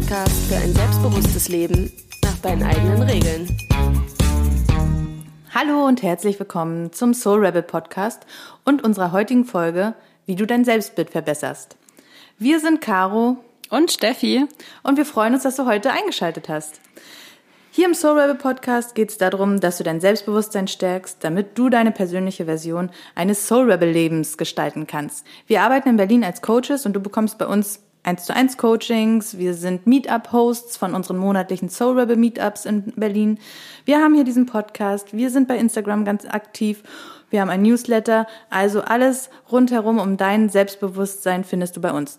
Podcast für ein selbstbewusstes Leben nach deinen eigenen Regeln. Hallo und herzlich willkommen zum Soul Rebel Podcast und unserer heutigen Folge, wie du dein Selbstbild verbesserst. Wir sind Caro und Steffi und wir freuen uns, dass du heute eingeschaltet hast. Hier im Soul Rebel Podcast geht es darum, dass du dein Selbstbewusstsein stärkst, damit du deine persönliche Version eines Soul Rebel Lebens gestalten kannst. Wir arbeiten in Berlin als Coaches und du bekommst bei uns 1 zu 1 Coachings. Wir sind Meetup-Hosts von unseren monatlichen Soul Rebel Meetups in Berlin. Wir haben hier diesen Podcast. Wir sind bei Instagram ganz aktiv. Wir haben ein Newsletter. Also alles rundherum um dein Selbstbewusstsein findest du bei uns.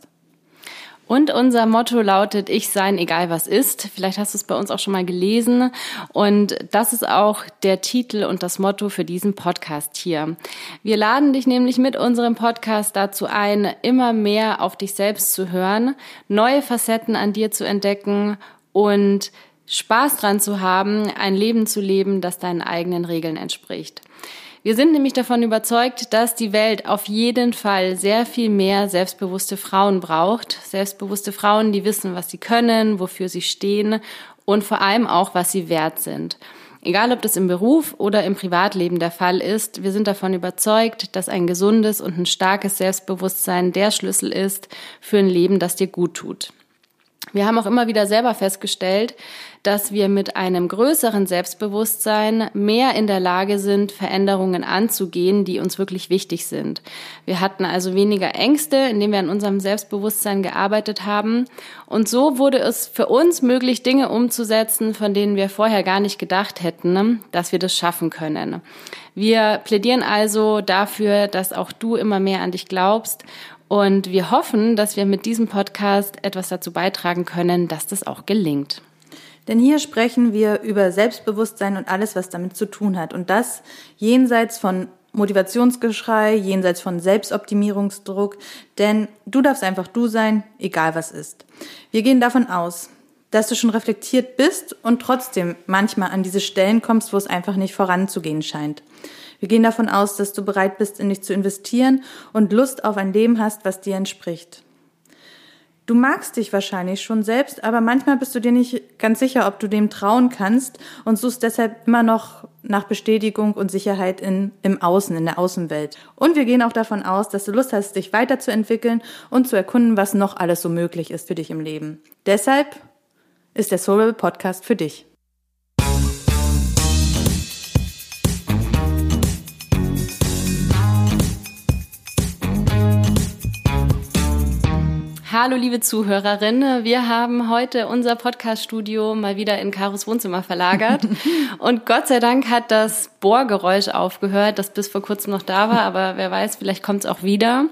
Und unser Motto lautet, ich sein, egal was ist. Vielleicht hast du es bei uns auch schon mal gelesen. Und das ist auch der Titel und das Motto für diesen Podcast hier. Wir laden dich nämlich mit unserem Podcast dazu ein, immer mehr auf dich selbst zu hören, neue Facetten an dir zu entdecken und Spaß dran zu haben, ein Leben zu leben, das deinen eigenen Regeln entspricht. Wir sind nämlich davon überzeugt, dass die Welt auf jeden Fall sehr viel mehr selbstbewusste Frauen braucht. Selbstbewusste Frauen, die wissen, was sie können, wofür sie stehen und vor allem auch, was sie wert sind. Egal, ob das im Beruf oder im Privatleben der Fall ist, wir sind davon überzeugt, dass ein gesundes und ein starkes Selbstbewusstsein der Schlüssel ist für ein Leben, das dir gut tut. Wir haben auch immer wieder selber festgestellt, dass wir mit einem größeren Selbstbewusstsein mehr in der Lage sind, Veränderungen anzugehen, die uns wirklich wichtig sind. Wir hatten also weniger Ängste, indem wir an unserem Selbstbewusstsein gearbeitet haben. Und so wurde es für uns möglich, Dinge umzusetzen, von denen wir vorher gar nicht gedacht hätten, dass wir das schaffen können. Wir plädieren also dafür, dass auch du immer mehr an dich glaubst und wir hoffen, dass wir mit diesem Podcast etwas dazu beitragen können, dass das auch gelingt. Denn hier sprechen wir über Selbstbewusstsein und alles, was damit zu tun hat. Und das jenseits von Motivationsgeschrei, jenseits von Selbstoptimierungsdruck. Denn du darfst einfach du sein, egal was ist. Wir gehen davon aus, dass du schon reflektiert bist und trotzdem manchmal an diese Stellen kommst, wo es einfach nicht voranzugehen scheint. Wir gehen davon aus, dass du bereit bist, in dich zu investieren und Lust auf ein Leben hast, was dir entspricht. Du magst dich wahrscheinlich schon selbst, aber manchmal bist du dir nicht ganz sicher, ob du dem trauen kannst und suchst deshalb immer noch nach Bestätigung und Sicherheit in, im Außen, in der Außenwelt. Und wir gehen auch davon aus, dass du Lust hast, dich weiterzuentwickeln und zu erkunden, was noch alles so möglich ist für dich im Leben. Deshalb ist der Soul Podcast für dich. Hallo liebe Zuhörerinnen, wir haben heute unser Podcast-Studio mal wieder in Karos Wohnzimmer verlagert. Und Gott sei Dank hat das Bohrgeräusch aufgehört, das bis vor kurzem noch da war, aber wer weiß, vielleicht kommt es auch wieder.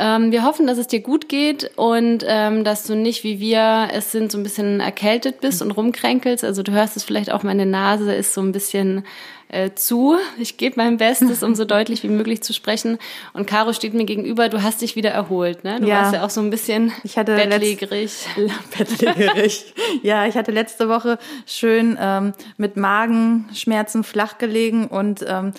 Ähm, wir hoffen, dass es dir gut geht und ähm, dass du nicht wie wir es sind so ein bisschen erkältet bist und rumkränkelst. Also du hörst es vielleicht auch, meine Nase ist so ein bisschen äh, zu. Ich gebe mein Bestes, um so deutlich wie möglich zu sprechen. Und Caro steht mir gegenüber. Du hast dich wieder erholt, ne? Du ja. warst ja auch so ein bisschen ich hatte bettlägerig. bettlägerig. ja, ich hatte letzte Woche schön ähm, mit Magenschmerzen flach gelegen und ähm,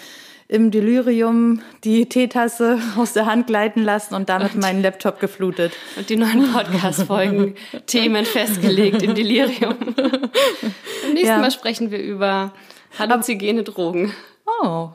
im Delirium die Teetasse aus der Hand gleiten lassen und damit meinen Laptop geflutet. Und die neuen Podcast-Folgen, Themen festgelegt im Delirium. Beim nächsten ja. Mal sprechen wir über Halluzigene Drogen. Oh.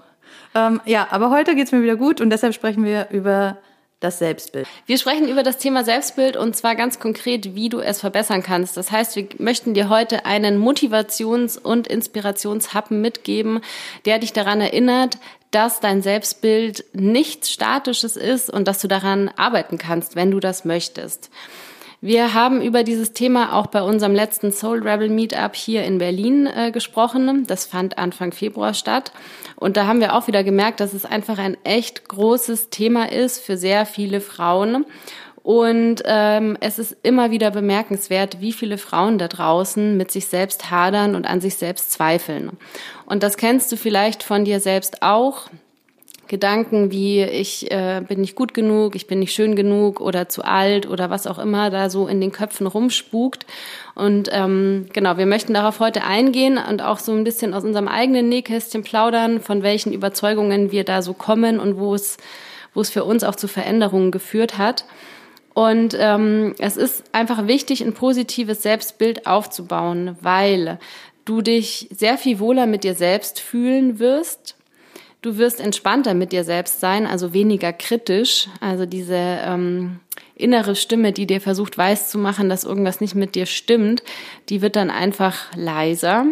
Ähm, ja, aber heute geht's mir wieder gut und deshalb sprechen wir über das Selbstbild. Wir sprechen über das Thema Selbstbild und zwar ganz konkret, wie du es verbessern kannst. Das heißt, wir möchten dir heute einen Motivations- und Inspirationshappen mitgeben, der dich daran erinnert, dass dein Selbstbild nichts Statisches ist und dass du daran arbeiten kannst, wenn du das möchtest. Wir haben über dieses Thema auch bei unserem letzten Soul Rebel Meetup hier in Berlin äh, gesprochen. Das fand Anfang Februar statt. Und da haben wir auch wieder gemerkt, dass es einfach ein echt großes Thema ist für sehr viele Frauen. Und ähm, es ist immer wieder bemerkenswert, wie viele Frauen da draußen mit sich selbst hadern und an sich selbst zweifeln. Und das kennst du vielleicht von dir selbst auch. Gedanken wie ich äh, bin nicht gut genug, ich bin nicht schön genug oder zu alt oder was auch immer da so in den Köpfen rumspukt. Und ähm, genau, wir möchten darauf heute eingehen und auch so ein bisschen aus unserem eigenen Nähkästchen plaudern, von welchen Überzeugungen wir da so kommen und wo es, wo es für uns auch zu Veränderungen geführt hat. Und ähm, es ist einfach wichtig, ein positives Selbstbild aufzubauen, weil du dich sehr viel wohler mit dir selbst fühlen wirst. Du wirst entspannter mit dir selbst sein, also weniger kritisch. Also diese ähm, innere Stimme, die dir versucht weiß zu machen, dass irgendwas nicht mit dir stimmt, die wird dann einfach leiser.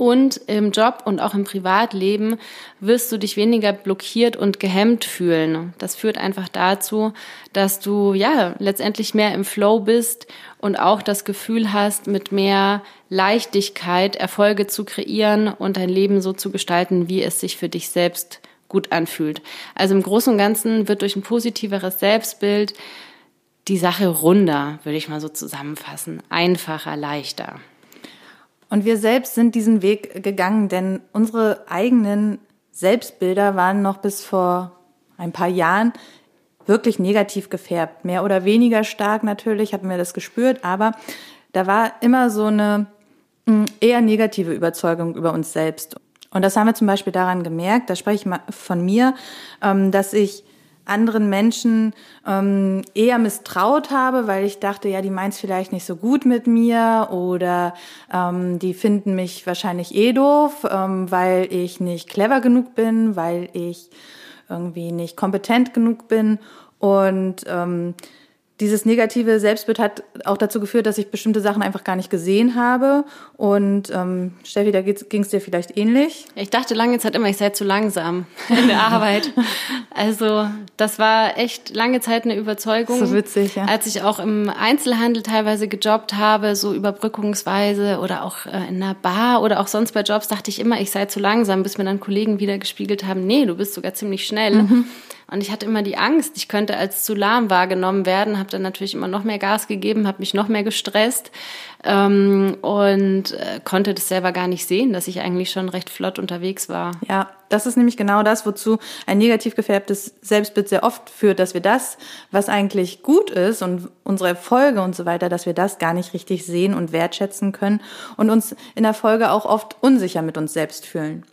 Und im Job und auch im Privatleben wirst du dich weniger blockiert und gehemmt fühlen. Das führt einfach dazu, dass du ja letztendlich mehr im Flow bist und auch das Gefühl hast, mit mehr Leichtigkeit Erfolge zu kreieren und dein Leben so zu gestalten, wie es sich für dich selbst gut anfühlt. Also im Großen und Ganzen wird durch ein positiveres Selbstbild die Sache runder, würde ich mal so zusammenfassen. Einfacher, leichter. Und wir selbst sind diesen Weg gegangen, denn unsere eigenen Selbstbilder waren noch bis vor ein paar Jahren wirklich negativ gefärbt. Mehr oder weniger stark natürlich, hatten wir das gespürt, aber da war immer so eine mm, eher negative Überzeugung über uns selbst. Und das haben wir zum Beispiel daran gemerkt, da spreche ich mal von mir, ähm, dass ich anderen Menschen ähm, eher misstraut habe, weil ich dachte, ja, die meint es vielleicht nicht so gut mit mir oder ähm, die finden mich wahrscheinlich eh doof, ähm, weil ich nicht clever genug bin, weil ich irgendwie nicht kompetent genug bin. Und ähm, dieses negative Selbstbild hat auch dazu geführt, dass ich bestimmte Sachen einfach gar nicht gesehen habe. Und ähm, Steffi, da ging es dir vielleicht ähnlich? Ich dachte lange Zeit immer, ich sei zu langsam in der Arbeit. Also das war echt lange Zeit eine Überzeugung. So witzig, ja. Als ich auch im Einzelhandel teilweise gejobbt habe, so überbrückungsweise oder auch äh, in einer Bar oder auch sonst bei Jobs, dachte ich immer, ich sei zu langsam, bis mir dann Kollegen wieder gespiegelt haben, nee, du bist sogar ziemlich schnell. Mhm. Und ich hatte immer die Angst, ich könnte als zu lahm wahrgenommen werden, habe dann natürlich immer noch mehr Gas gegeben, habe mich noch mehr gestresst ähm, und äh, konnte das selber gar nicht sehen, dass ich eigentlich schon recht flott unterwegs war. Ja, das ist nämlich genau das, wozu ein negativ gefärbtes Selbstbild sehr oft führt, dass wir das, was eigentlich gut ist und unsere Erfolge und so weiter, dass wir das gar nicht richtig sehen und wertschätzen können und uns in der Folge auch oft unsicher mit uns selbst fühlen.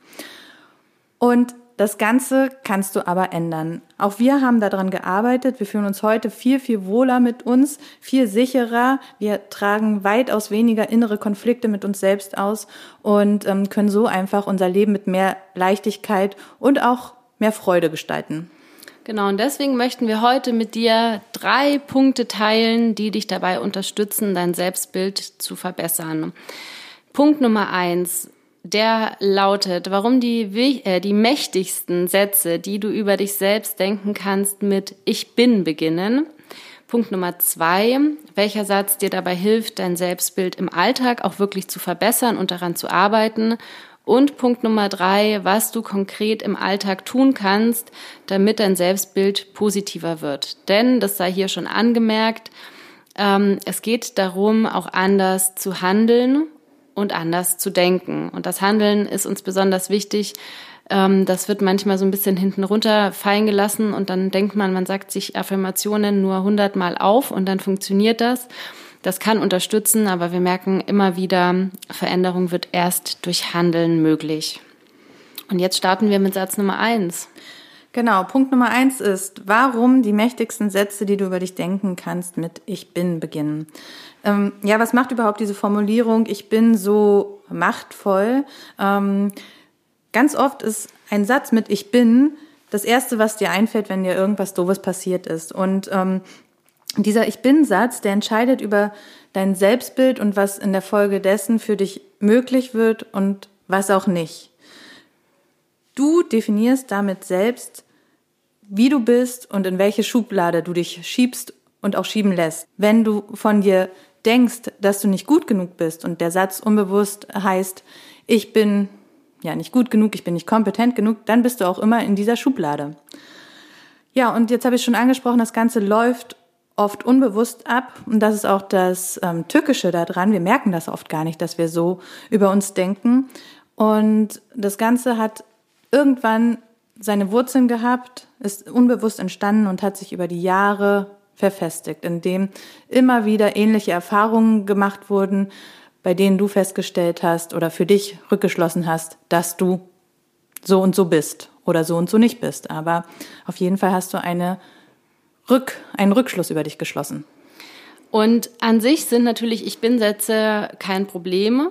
Und das Ganze kannst du aber ändern. Auch wir haben daran gearbeitet. Wir fühlen uns heute viel, viel wohler mit uns, viel sicherer. Wir tragen weitaus weniger innere Konflikte mit uns selbst aus und ähm, können so einfach unser Leben mit mehr Leichtigkeit und auch mehr Freude gestalten. Genau, und deswegen möchten wir heute mit dir drei Punkte teilen, die dich dabei unterstützen, dein Selbstbild zu verbessern. Punkt Nummer eins der lautet, warum die, äh, die mächtigsten Sätze, die du über dich selbst denken kannst, mit Ich bin beginnen. Punkt Nummer zwei, welcher Satz dir dabei hilft, dein Selbstbild im Alltag auch wirklich zu verbessern und daran zu arbeiten. Und Punkt Nummer drei, was du konkret im Alltag tun kannst, damit dein Selbstbild positiver wird. Denn, das sei hier schon angemerkt, ähm, es geht darum, auch anders zu handeln und anders zu denken. Und das Handeln ist uns besonders wichtig. Ähm, das wird manchmal so ein bisschen hinten runter fallen gelassen und dann denkt man, man sagt sich Affirmationen nur hundertmal auf und dann funktioniert das. Das kann unterstützen, aber wir merken immer wieder, Veränderung wird erst durch Handeln möglich. Und jetzt starten wir mit Satz Nummer eins. Genau, Punkt Nummer eins ist, warum die mächtigsten Sätze, die du über dich denken kannst, mit Ich bin beginnen. Ähm, ja, was macht überhaupt diese Formulierung, ich bin so machtvoll? Ähm, ganz oft ist ein Satz mit Ich bin das Erste, was dir einfällt, wenn dir irgendwas Doofes passiert ist. Und ähm, dieser Ich bin-Satz, der entscheidet über dein Selbstbild und was in der Folge dessen für dich möglich wird und was auch nicht. Du definierst damit selbst, wie du bist und in welche Schublade du dich schiebst und auch schieben lässt. Wenn du von dir denkst, dass du nicht gut genug bist und der Satz unbewusst heißt, ich bin ja nicht gut genug, ich bin nicht kompetent genug, dann bist du auch immer in dieser Schublade. Ja, und jetzt habe ich schon angesprochen, das Ganze läuft oft unbewusst ab und das ist auch das ähm, Tückische daran. Wir merken das oft gar nicht, dass wir so über uns denken. Und das Ganze hat irgendwann seine Wurzeln gehabt, ist unbewusst entstanden und hat sich über die Jahre verfestigt, indem immer wieder ähnliche Erfahrungen gemacht wurden, bei denen du festgestellt hast oder für dich rückgeschlossen hast, dass du so und so bist oder so und so nicht bist. Aber auf jeden Fall hast du eine Rück, einen Rückschluss über dich geschlossen. Und an sich sind natürlich Ich bin-Sätze kein Problem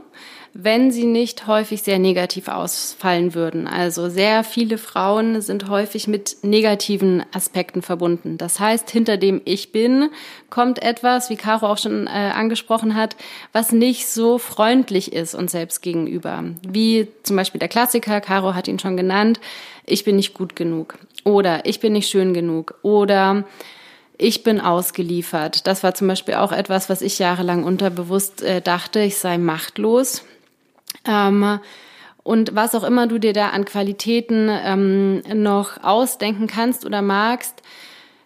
wenn sie nicht häufig sehr negativ ausfallen würden. Also sehr viele Frauen sind häufig mit negativen Aspekten verbunden. Das heißt, hinter dem Ich bin kommt etwas, wie Caro auch schon äh, angesprochen hat, was nicht so freundlich ist uns selbst gegenüber. Wie zum Beispiel der Klassiker, Caro hat ihn schon genannt, ich bin nicht gut genug oder ich bin nicht schön genug oder ich bin ausgeliefert. Das war zum Beispiel auch etwas, was ich jahrelang unterbewusst äh, dachte, ich sei machtlos. Ähm, und was auch immer du dir da an Qualitäten ähm, noch ausdenken kannst oder magst,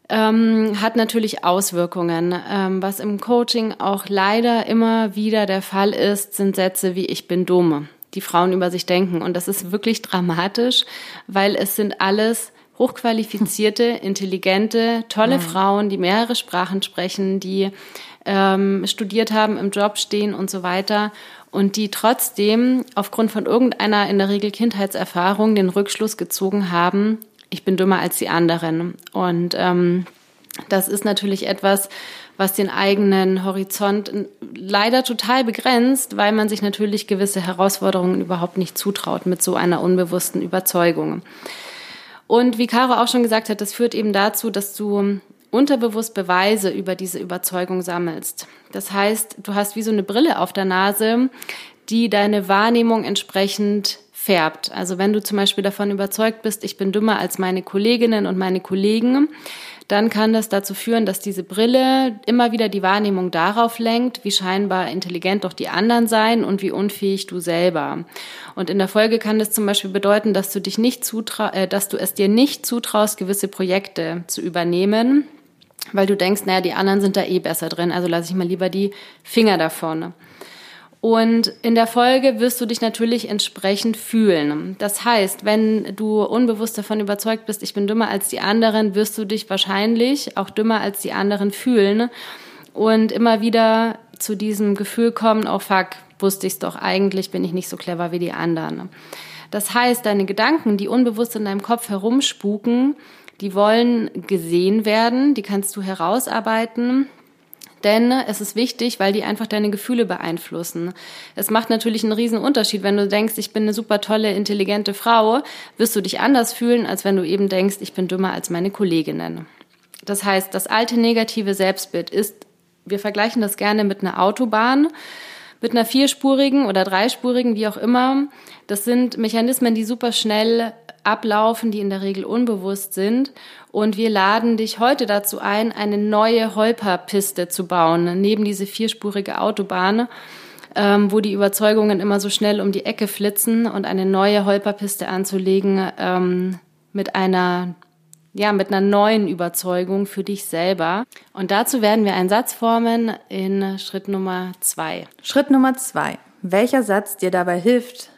ähm, hat natürlich Auswirkungen. Ähm, was im Coaching auch leider immer wieder der Fall ist, sind Sätze wie ich bin dumm, die Frauen über sich denken. Und das ist wirklich dramatisch, weil es sind alles hochqualifizierte, intelligente, tolle mhm. Frauen, die mehrere Sprachen sprechen, die ähm, studiert haben, im Job stehen und so weiter und die trotzdem aufgrund von irgendeiner in der Regel Kindheitserfahrung den Rückschluss gezogen haben, ich bin dümmer als die anderen. Und ähm, das ist natürlich etwas, was den eigenen Horizont leider total begrenzt, weil man sich natürlich gewisse Herausforderungen überhaupt nicht zutraut mit so einer unbewussten Überzeugung. Und wie Caro auch schon gesagt hat, das führt eben dazu, dass du unterbewusst Beweise über diese Überzeugung sammelst. Das heißt, du hast wie so eine Brille auf der Nase, die deine Wahrnehmung entsprechend färbt. Also wenn du zum Beispiel davon überzeugt bist, ich bin dümmer als meine Kolleginnen und meine Kollegen, dann kann das dazu führen, dass diese Brille immer wieder die Wahrnehmung darauf lenkt, wie scheinbar intelligent doch die anderen sein und wie unfähig du selber. Und in der Folge kann das zum Beispiel bedeuten, dass du dich nicht zutra äh, dass du es dir nicht zutraust, gewisse Projekte zu übernehmen, weil du denkst, naja, die anderen sind da eh besser drin, also lasse ich mal lieber die Finger davon. Und in der Folge wirst du dich natürlich entsprechend fühlen. Das heißt, wenn du unbewusst davon überzeugt bist, ich bin dümmer als die anderen, wirst du dich wahrscheinlich auch dümmer als die anderen fühlen und immer wieder zu diesem Gefühl kommen, oh fuck, wusste ich's doch, eigentlich bin ich nicht so clever wie die anderen. Das heißt, deine Gedanken, die unbewusst in deinem Kopf herumspuken, die wollen gesehen werden, die kannst du herausarbeiten. Denn es ist wichtig, weil die einfach deine Gefühle beeinflussen. Es macht natürlich einen riesen Unterschied, wenn du denkst, ich bin eine super tolle, intelligente Frau, wirst du dich anders fühlen, als wenn du eben denkst, ich bin dümmer als meine Kolleginnen. Das heißt, das alte negative Selbstbild ist, wir vergleichen das gerne mit einer Autobahn mit einer vierspurigen oder dreispurigen, wie auch immer. Das sind Mechanismen, die super schnell ablaufen, die in der Regel unbewusst sind. Und wir laden dich heute dazu ein, eine neue Holperpiste zu bauen, neben diese vierspurige Autobahn, ähm, wo die Überzeugungen immer so schnell um die Ecke flitzen und eine neue Holperpiste anzulegen ähm, mit einer ja, mit einer neuen Überzeugung für dich selber. Und dazu werden wir einen Satz formen in Schritt Nummer zwei. Schritt Nummer zwei. Welcher Satz dir dabei hilft,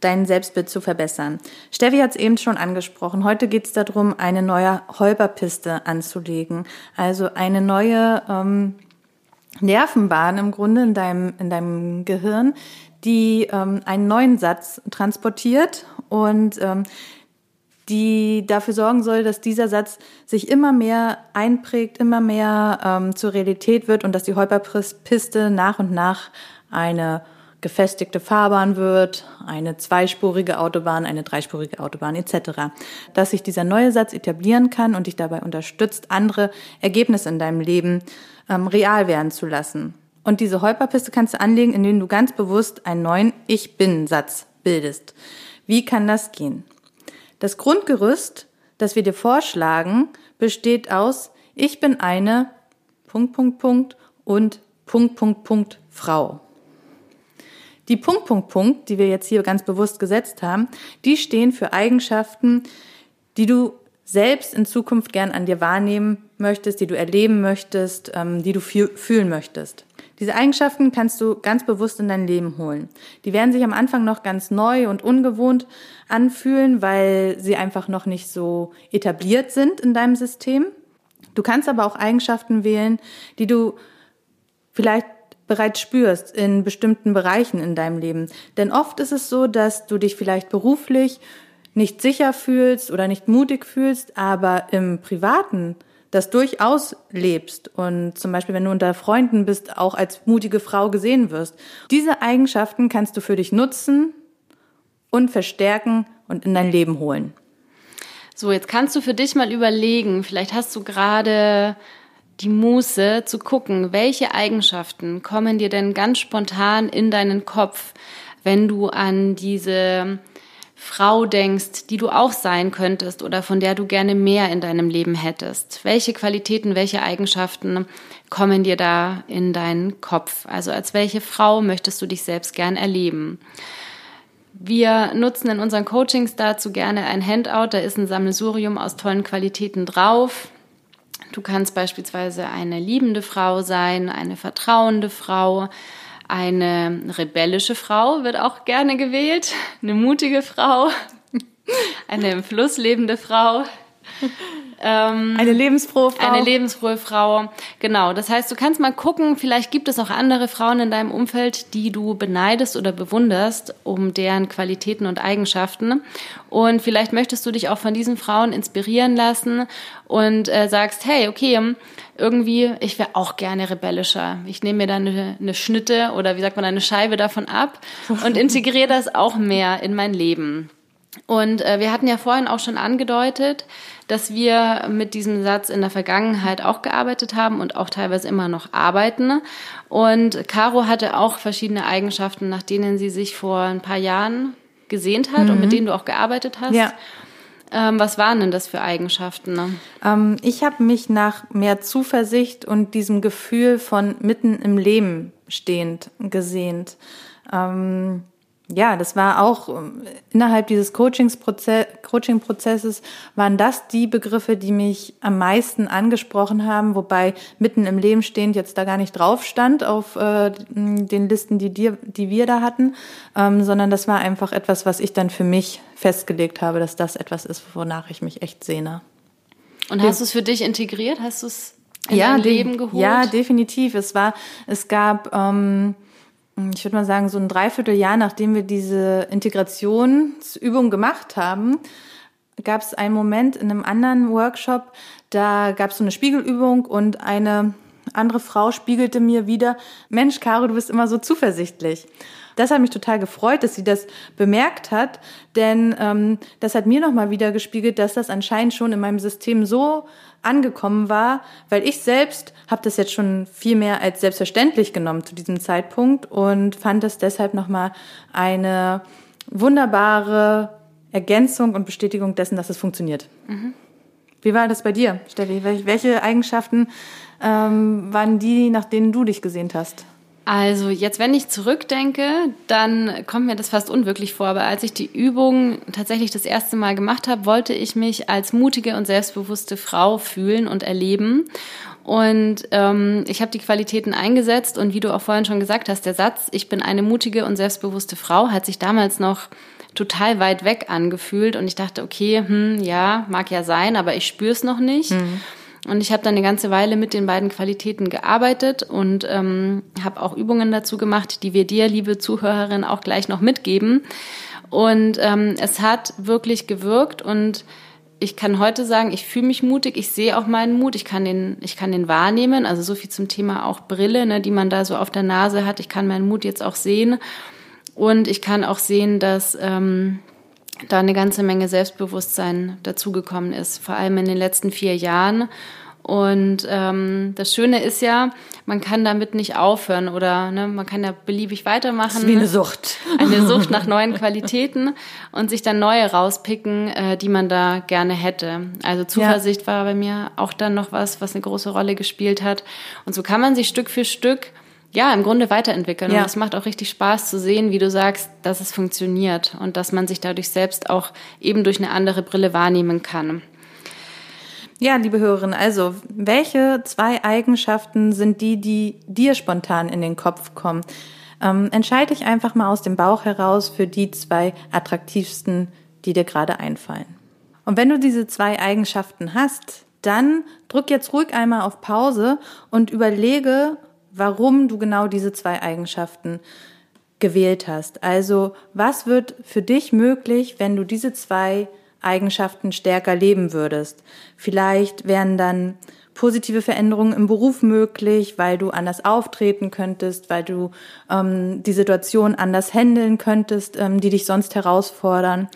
dein Selbstbild zu verbessern. Steffi hat es eben schon angesprochen. Heute geht es darum, eine neue Holperpiste anzulegen. Also eine neue ähm, Nervenbahn im Grunde in deinem, in deinem Gehirn, die ähm, einen neuen Satz transportiert und ähm, die dafür sorgen soll, dass dieser Satz sich immer mehr einprägt, immer mehr ähm, zur Realität wird und dass die Holperpiste nach und nach eine gefestigte Fahrbahn wird, eine zweispurige Autobahn, eine dreispurige Autobahn etc. Dass sich dieser neue Satz etablieren kann und dich dabei unterstützt, andere Ergebnisse in deinem Leben ähm, real werden zu lassen. Und diese Holperpiste kannst du anlegen, indem du ganz bewusst einen neuen Ich bin-Satz bildest. Wie kann das gehen? Das Grundgerüst, das wir dir vorschlagen, besteht aus Ich bin eine Punkt, Punkt, Punkt und Punkt, Punkt, Punkt Frau. Die Punkt, Punkt, Punkt, die wir jetzt hier ganz bewusst gesetzt haben, die stehen für Eigenschaften, die du selbst in Zukunft gern an dir wahrnehmen möchtest, die du erleben möchtest, ähm, die du fühlen möchtest. Diese Eigenschaften kannst du ganz bewusst in dein Leben holen. Die werden sich am Anfang noch ganz neu und ungewohnt anfühlen, weil sie einfach noch nicht so etabliert sind in deinem System. Du kannst aber auch Eigenschaften wählen, die du vielleicht bereits spürst in bestimmten Bereichen in deinem Leben. Denn oft ist es so, dass du dich vielleicht beruflich nicht sicher fühlst oder nicht mutig fühlst, aber im privaten das durchaus lebst und zum Beispiel, wenn du unter Freunden bist, auch als mutige Frau gesehen wirst. Diese Eigenschaften kannst du für dich nutzen und verstärken und in dein Leben holen. So, jetzt kannst du für dich mal überlegen, vielleicht hast du gerade die Muße zu gucken, welche Eigenschaften kommen dir denn ganz spontan in deinen Kopf, wenn du an diese Frau denkst, die du auch sein könntest oder von der du gerne mehr in deinem Leben hättest? Welche Qualitäten, welche Eigenschaften kommen dir da in deinen Kopf? Also als welche Frau möchtest du dich selbst gern erleben? Wir nutzen in unseren Coachings dazu gerne ein Handout, da ist ein Sammelsurium aus tollen Qualitäten drauf. Du kannst beispielsweise eine liebende Frau sein, eine vertrauende Frau, eine rebellische Frau wird auch gerne gewählt, eine mutige Frau, eine im Fluss lebende Frau. Ähm, eine lebensfrohe Frau. Eine lebensfrohe Frau. Genau. Das heißt, du kannst mal gucken, vielleicht gibt es auch andere Frauen in deinem Umfeld, die du beneidest oder bewunderst, um deren Qualitäten und Eigenschaften. Und vielleicht möchtest du dich auch von diesen Frauen inspirieren lassen und äh, sagst, hey, okay, irgendwie, ich wäre auch gerne rebellischer. Ich nehme mir dann eine, eine Schnitte oder wie sagt man, eine Scheibe davon ab und integriere das auch mehr in mein Leben. Und äh, wir hatten ja vorhin auch schon angedeutet, dass wir mit diesem Satz in der Vergangenheit auch gearbeitet haben und auch teilweise immer noch arbeiten. Und Caro hatte auch verschiedene Eigenschaften, nach denen sie sich vor ein paar Jahren gesehnt hat mhm. und mit denen du auch gearbeitet hast. Ja. Ähm, was waren denn das für Eigenschaften? Ne? Ähm, ich habe mich nach mehr Zuversicht und diesem Gefühl von mitten im Leben stehend gesehnt. Ähm, ja, das war auch ähm, innerhalb dieses Coaching-Prozesses waren das die Begriffe, die mich am meisten angesprochen haben, wobei mitten im Leben stehend jetzt da gar nicht drauf stand auf äh, den Listen, die, dir, die wir da hatten, ähm, sondern das war einfach etwas, was ich dann für mich festgelegt habe, dass das etwas ist, wonach ich mich echt sehne. Und hast du es für dich integriert? Hast du es in ja, dein Leben geholt? Ja, definitiv. Es war, es gab ähm, ich würde mal sagen, so ein Dreivierteljahr, nachdem wir diese Integrationsübung gemacht haben, gab es einen Moment in einem anderen Workshop, da gab es so eine Spiegelübung und eine andere Frau spiegelte mir wieder, Mensch, Caro, du bist immer so zuversichtlich. Das hat mich total gefreut, dass sie das bemerkt hat, denn ähm, das hat mir nochmal wieder gespiegelt, dass das anscheinend schon in meinem System so angekommen war, weil ich selbst habe das jetzt schon viel mehr als selbstverständlich genommen zu diesem Zeitpunkt und fand das deshalb nochmal eine wunderbare Ergänzung und Bestätigung dessen, dass es funktioniert. Mhm. Wie war das bei dir, Steffi? Welche Eigenschaften ähm, waren die, nach denen du dich gesehnt hast? Also jetzt, wenn ich zurückdenke, dann kommt mir das fast unwirklich vor. Aber als ich die Übung tatsächlich das erste Mal gemacht habe, wollte ich mich als mutige und selbstbewusste Frau fühlen und erleben. Und ähm, ich habe die Qualitäten eingesetzt und wie du auch vorhin schon gesagt hast, der Satz, ich bin eine mutige und selbstbewusste Frau, hat sich damals noch total weit weg angefühlt und ich dachte, okay, hm, ja, mag ja sein, aber ich spüre es noch nicht. Mhm. Und ich habe dann eine ganze Weile mit den beiden Qualitäten gearbeitet und ähm, habe auch Übungen dazu gemacht, die wir dir, liebe Zuhörerin, auch gleich noch mitgeben. Und ähm, es hat wirklich gewirkt und ich kann heute sagen, ich fühle mich mutig, ich sehe auch meinen Mut, ich kann den, ich kann den wahrnehmen. Also so viel zum Thema auch Brille, ne, die man da so auf der Nase hat. Ich kann meinen Mut jetzt auch sehen und ich kann auch sehen, dass ähm, da eine ganze Menge Selbstbewusstsein dazugekommen ist, vor allem in den letzten vier Jahren. Und ähm, das Schöne ist ja, man kann damit nicht aufhören oder ne, man kann ja beliebig weitermachen. Das ist wie eine Sucht. Eine Sucht nach neuen Qualitäten und sich dann neue rauspicken, äh, die man da gerne hätte. Also Zuversicht ja. war bei mir auch dann noch was, was eine große Rolle gespielt hat. Und so kann man sich Stück für Stück ja, im Grunde weiterentwickeln. Ja. Und es macht auch richtig Spaß zu sehen, wie du sagst, dass es funktioniert und dass man sich dadurch selbst auch eben durch eine andere Brille wahrnehmen kann. Ja, liebe Hörerinnen, also welche zwei Eigenschaften sind die, die dir spontan in den Kopf kommen? Ähm, entscheide dich einfach mal aus dem Bauch heraus für die zwei attraktivsten, die dir gerade einfallen. Und wenn du diese zwei Eigenschaften hast, dann drück jetzt ruhig einmal auf Pause und überlege, warum du genau diese zwei Eigenschaften gewählt hast. Also was wird für dich möglich, wenn du diese zwei Eigenschaften stärker leben würdest. Vielleicht wären dann positive Veränderungen im Beruf möglich, weil du anders auftreten könntest, weil du ähm, die Situation anders handeln könntest, ähm, die dich sonst herausfordern.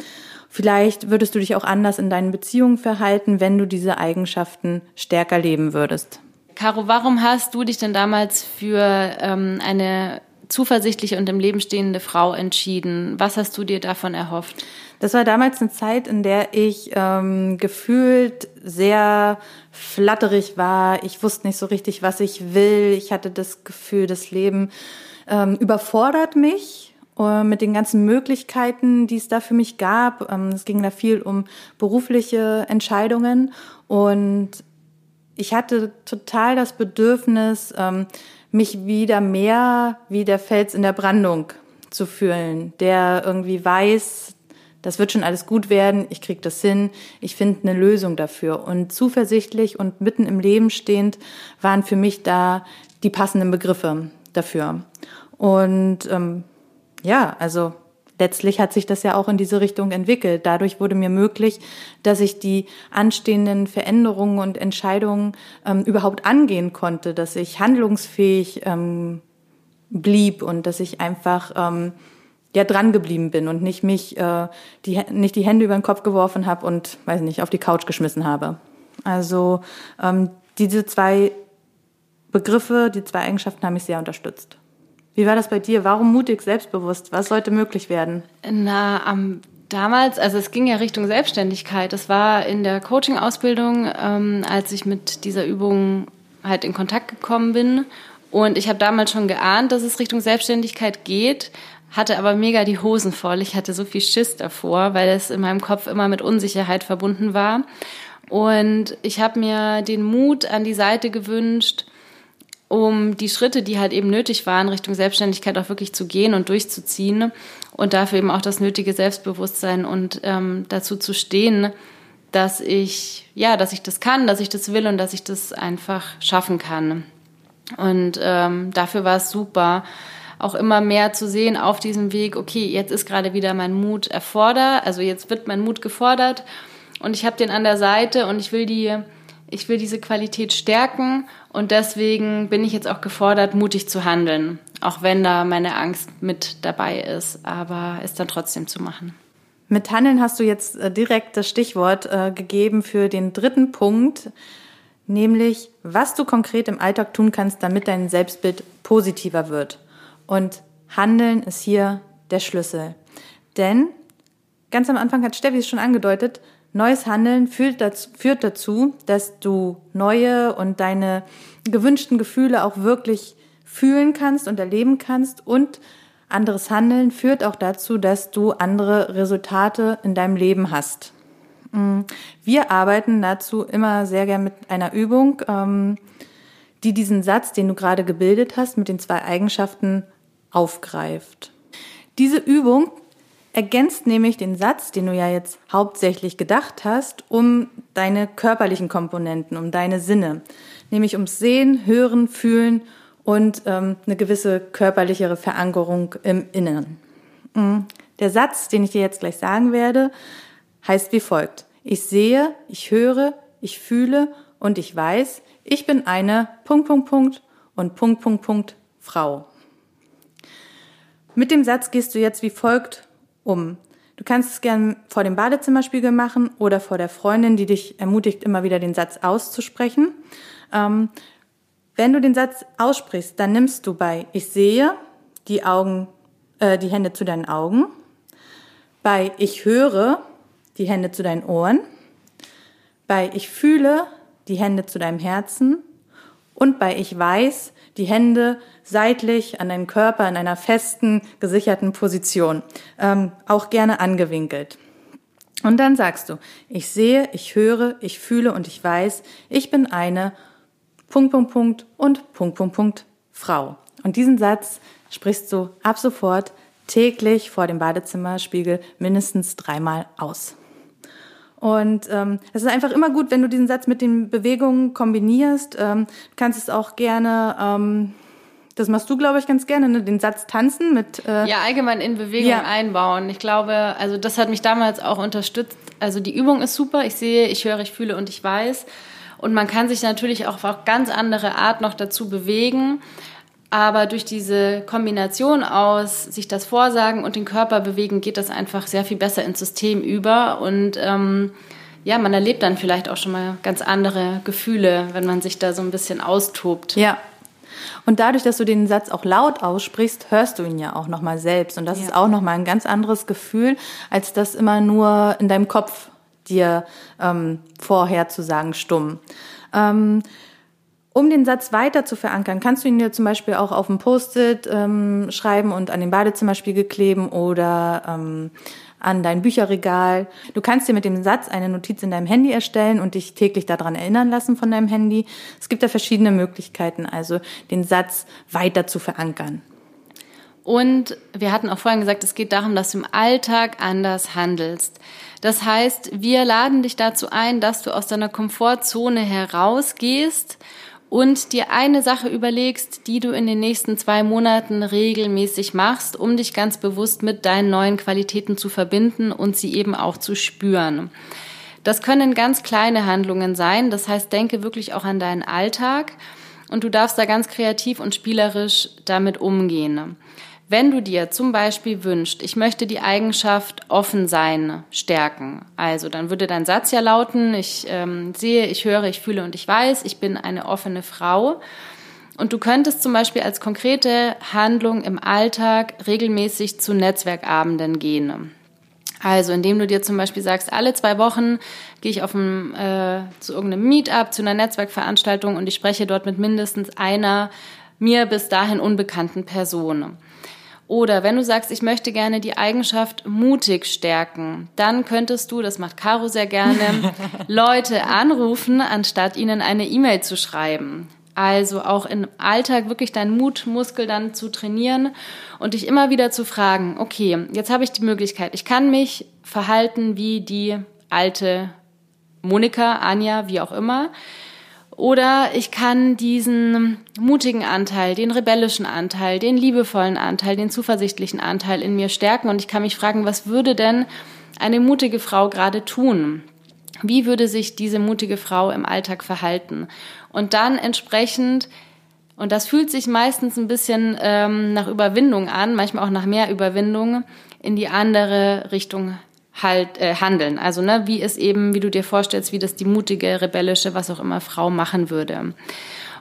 Vielleicht würdest du dich auch anders in deinen Beziehungen verhalten, wenn du diese Eigenschaften stärker leben würdest. Caro, warum hast du dich denn damals für ähm, eine zuversichtliche und im Leben stehende Frau entschieden? Was hast du dir davon erhofft? Das war damals eine Zeit, in der ich ähm, gefühlt sehr flatterig war. Ich wusste nicht so richtig, was ich will. Ich hatte das Gefühl, das Leben ähm, überfordert mich äh, mit den ganzen Möglichkeiten, die es da für mich gab. Ähm, es ging da viel um berufliche Entscheidungen und ich hatte total das Bedürfnis, ähm, mich wieder mehr wie der Fels in der Brandung zu fühlen, der irgendwie weiß, das wird schon alles gut werden, ich krieg das hin, ich finde eine Lösung dafür. Und zuversichtlich und mitten im Leben stehend waren für mich da die passenden Begriffe dafür. Und ähm, ja, also letztlich hat sich das ja auch in diese Richtung entwickelt. Dadurch wurde mir möglich, dass ich die anstehenden Veränderungen und Entscheidungen ähm, überhaupt angehen konnte, dass ich handlungsfähig ähm, blieb und dass ich einfach ähm, ja dran geblieben bin und nicht mich äh, die nicht die Hände über den Kopf geworfen habe und weiß nicht auf die Couch geschmissen habe. Also ähm, diese zwei Begriffe, die zwei Eigenschaften haben mich sehr unterstützt. Wie war das bei dir? Warum mutig, selbstbewusst? Was sollte möglich werden? Na, am damals, also es ging ja Richtung Selbstständigkeit. Das war in der Coaching-Ausbildung, ähm, als ich mit dieser Übung halt in Kontakt gekommen bin. Und ich habe damals schon geahnt, dass es Richtung Selbstständigkeit geht, hatte aber mega die Hosen voll. Ich hatte so viel Schiss davor, weil es in meinem Kopf immer mit Unsicherheit verbunden war. Und ich habe mir den Mut an die Seite gewünscht, um die Schritte, die halt eben nötig waren, Richtung Selbstständigkeit auch wirklich zu gehen und durchzuziehen und dafür eben auch das nötige Selbstbewusstsein und ähm, dazu zu stehen, dass ich ja, dass ich das kann, dass ich das will und dass ich das einfach schaffen kann. Und ähm, dafür war es super, auch immer mehr zu sehen auf diesem Weg. Okay, jetzt ist gerade wieder mein Mut erfordert, also jetzt wird mein Mut gefordert und ich habe den an der Seite und ich will die ich will diese Qualität stärken und deswegen bin ich jetzt auch gefordert, mutig zu handeln, auch wenn da meine Angst mit dabei ist, aber es dann trotzdem zu machen. Mit Handeln hast du jetzt äh, direkt das Stichwort äh, gegeben für den dritten Punkt, nämlich was du konkret im Alltag tun kannst, damit dein Selbstbild positiver wird. Und Handeln ist hier der Schlüssel. Denn ganz am Anfang hat Steffi es schon angedeutet, Neues Handeln führt dazu, führt dazu, dass du neue und deine gewünschten Gefühle auch wirklich fühlen kannst und erleben kannst und anderes Handeln führt auch dazu, dass du andere Resultate in deinem Leben hast. Mm. Wir arbeiten dazu immer sehr gern mit einer Übung, ähm, die diesen Satz, den du gerade gebildet hast, mit den zwei Eigenschaften aufgreift. Diese Übung ergänzt nämlich den Satz, den du ja jetzt hauptsächlich gedacht hast, um deine körperlichen Komponenten, um deine Sinne, nämlich ums Sehen, Hören, Fühlen und ähm, eine gewisse körperlichere Verankerung im Inneren. Mhm. Der Satz, den ich dir jetzt gleich sagen werde, heißt wie folgt. Ich sehe, ich höre, ich fühle und ich weiß, ich bin eine Punkt, Punkt, Punkt und Punkt, Punkt, Punkt Frau. Mit dem Satz gehst du jetzt wie folgt um. Du kannst es gern vor dem Badezimmerspiegel machen oder vor der Freundin, die dich ermutigt, immer wieder den Satz auszusprechen. Ähm, wenn du den Satz aussprichst, dann nimmst du bei Ich sehe die Augen, äh, die Hände zu deinen Augen, bei Ich höre die Hände zu deinen Ohren, bei Ich fühle die Hände zu deinem Herzen und bei Ich weiß die Hände seitlich an deinen Körper in einer festen, gesicherten Position, ähm, auch gerne angewinkelt. Und dann sagst du, ich sehe, ich höre, ich fühle und ich weiß, ich bin eine Punkt, Punkt, Punkt und Punkt, Punkt, Punkt Frau. Und diesen Satz sprichst du ab sofort täglich vor dem Badezimmerspiegel mindestens dreimal aus. Und ähm, es ist einfach immer gut, wenn du diesen Satz mit den Bewegungen kombinierst. Ähm, du kannst es auch gerne ähm, Das machst du, glaube ich, ganz gerne, ne? den Satz tanzen mit. Äh ja, allgemein in Bewegung ja. einbauen. Ich glaube, also das hat mich damals auch unterstützt. Also die Übung ist super. Ich sehe, ich höre, ich fühle und ich weiß. Und man kann sich natürlich auch auf ganz andere Art noch dazu bewegen. Aber durch diese Kombination aus sich das Vorsagen und den Körper bewegen, geht das einfach sehr viel besser ins System über. Und ähm, ja, man erlebt dann vielleicht auch schon mal ganz andere Gefühle, wenn man sich da so ein bisschen austobt. Ja, und dadurch, dass du den Satz auch laut aussprichst, hörst du ihn ja auch nochmal selbst. Und das ja. ist auch nochmal ein ganz anderes Gefühl, als das immer nur in deinem Kopf dir ähm, vorher zu sagen, stumm. Ähm, um den Satz weiter zu verankern, kannst du ihn dir zum Beispiel auch auf ein Post-it ähm, schreiben und an den Badezimmerspiegel kleben oder ähm, an dein Bücherregal. Du kannst dir mit dem Satz eine Notiz in deinem Handy erstellen und dich täglich daran erinnern lassen von deinem Handy. Es gibt da verschiedene Möglichkeiten, also den Satz weiter zu verankern. Und wir hatten auch vorhin gesagt, es geht darum, dass du im Alltag anders handelst. Das heißt, wir laden dich dazu ein, dass du aus deiner Komfortzone herausgehst und dir eine Sache überlegst, die du in den nächsten zwei Monaten regelmäßig machst, um dich ganz bewusst mit deinen neuen Qualitäten zu verbinden und sie eben auch zu spüren. Das können ganz kleine Handlungen sein. Das heißt, denke wirklich auch an deinen Alltag und du darfst da ganz kreativ und spielerisch damit umgehen. Wenn du dir zum Beispiel wünschst, ich möchte die Eigenschaft offen sein stärken, also dann würde dein Satz ja lauten, ich ähm, sehe, ich höre, ich fühle und ich weiß, ich bin eine offene Frau. Und du könntest zum Beispiel als konkrete Handlung im Alltag regelmäßig zu Netzwerkabenden gehen. Also indem du dir zum Beispiel sagst, alle zwei Wochen gehe ich auf ein, äh, zu irgendeinem Meetup, zu einer Netzwerkveranstaltung und ich spreche dort mit mindestens einer mir bis dahin unbekannten Person. Oder wenn du sagst, ich möchte gerne die Eigenschaft mutig stärken, dann könntest du, das macht Caro sehr gerne, Leute anrufen, anstatt ihnen eine E-Mail zu schreiben. Also auch im Alltag wirklich deinen Mutmuskel dann zu trainieren und dich immer wieder zu fragen, okay, jetzt habe ich die Möglichkeit, ich kann mich verhalten wie die alte Monika, Anja, wie auch immer. Oder ich kann diesen mutigen Anteil, den rebellischen Anteil, den liebevollen Anteil, den zuversichtlichen Anteil in mir stärken und ich kann mich fragen, was würde denn eine mutige Frau gerade tun? Wie würde sich diese mutige Frau im Alltag verhalten? Und dann entsprechend, und das fühlt sich meistens ein bisschen ähm, nach Überwindung an, manchmal auch nach mehr Überwindung, in die andere Richtung halt äh, handeln. Also ne, wie es eben, wie du dir vorstellst, wie das die mutige, rebellische, was auch immer Frau machen würde.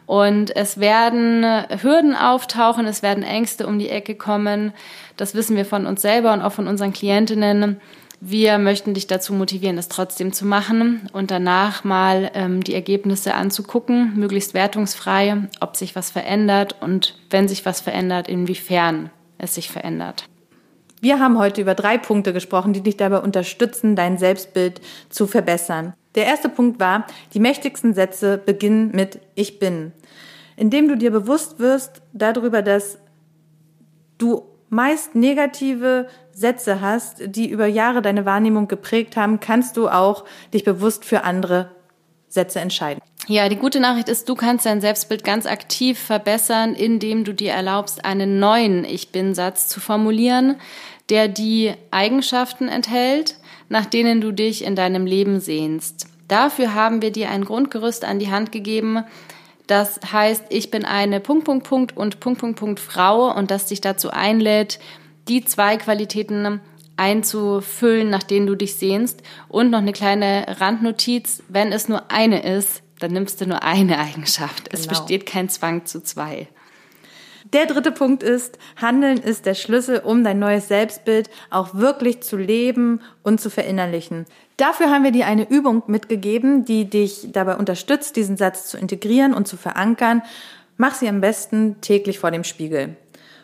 Und es werden Hürden auftauchen, es werden Ängste um die Ecke kommen. Das wissen wir von uns selber und auch von unseren Klientinnen. Wir möchten dich dazu motivieren, es trotzdem zu machen und danach mal ähm, die Ergebnisse anzugucken, möglichst wertungsfrei, ob sich was verändert und wenn sich was verändert, inwiefern es sich verändert. Wir haben heute über drei Punkte gesprochen, die dich dabei unterstützen, dein Selbstbild zu verbessern. Der erste Punkt war, die mächtigsten Sätze beginnen mit Ich bin. Indem du dir bewusst wirst darüber, dass du meist negative Sätze hast, die über Jahre deine Wahrnehmung geprägt haben, kannst du auch dich bewusst für andere Sätze entscheiden. Ja, die gute Nachricht ist, du kannst dein Selbstbild ganz aktiv verbessern, indem du dir erlaubst, einen neuen Ich bin-Satz zu formulieren, der die Eigenschaften enthält, nach denen du dich in deinem Leben sehnst. Dafür haben wir dir ein Grundgerüst an die Hand gegeben, das heißt, ich bin eine Punkt, Punkt, Punkt und Punkt, Punkt, Punkt Frau und das dich dazu einlädt, die zwei Qualitäten einzufüllen, nach denen du dich sehnst. Und noch eine kleine Randnotiz, wenn es nur eine ist, dann nimmst du nur eine Eigenschaft. Genau. Es besteht kein Zwang zu zwei. Der dritte Punkt ist, Handeln ist der Schlüssel, um dein neues Selbstbild auch wirklich zu leben und zu verinnerlichen. Dafür haben wir dir eine Übung mitgegeben, die dich dabei unterstützt, diesen Satz zu integrieren und zu verankern. Mach sie am besten täglich vor dem Spiegel.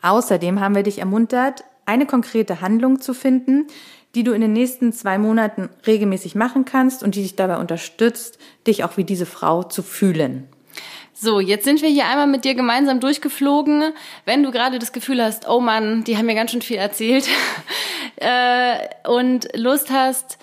Außerdem haben wir dich ermuntert, eine konkrete Handlung zu finden, die du in den nächsten zwei Monaten regelmäßig machen kannst und die dich dabei unterstützt, dich auch wie diese Frau zu fühlen. So, jetzt sind wir hier einmal mit dir gemeinsam durchgeflogen. Wenn du gerade das Gefühl hast, oh Mann, die haben mir ganz schön viel erzählt äh, und Lust hast,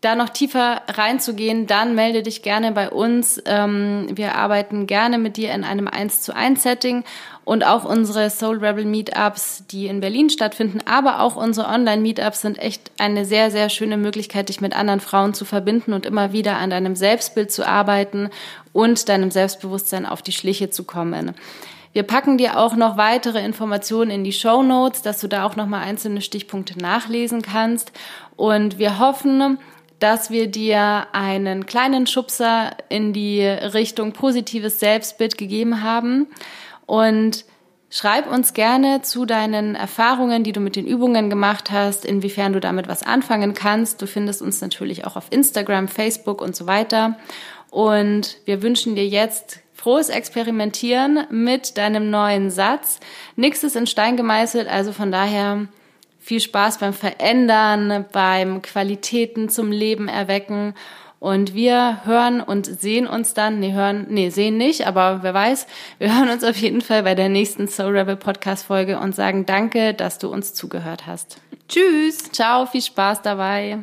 da noch tiefer reinzugehen, dann melde dich gerne bei uns. Ähm, wir arbeiten gerne mit dir in einem 1 zu 1 Setting und auch unsere Soul Rebel Meetups, die in Berlin stattfinden, aber auch unsere Online Meetups sind echt eine sehr, sehr schöne Möglichkeit, dich mit anderen Frauen zu verbinden und immer wieder an deinem Selbstbild zu arbeiten und deinem Selbstbewusstsein auf die Schliche zu kommen. Wir packen dir auch noch weitere Informationen in die Show Notes, dass du da auch nochmal einzelne Stichpunkte nachlesen kannst. Und wir hoffen, dass wir dir einen kleinen Schubser in die Richtung positives Selbstbild gegeben haben. Und schreib uns gerne zu deinen Erfahrungen, die du mit den Übungen gemacht hast, inwiefern du damit was anfangen kannst. Du findest uns natürlich auch auf Instagram, Facebook und so weiter. Und wir wünschen dir jetzt frohes Experimentieren mit deinem neuen Satz. Nichts ist in Stein gemeißelt, also von daher viel Spaß beim Verändern, beim Qualitäten zum Leben erwecken. Und wir hören und sehen uns dann, nee, hören, nee, sehen nicht, aber wer weiß, wir hören uns auf jeden Fall bei der nächsten Soul Rebel Podcast Folge und sagen danke, dass du uns zugehört hast. Tschüss. Ciao, viel Spaß dabei.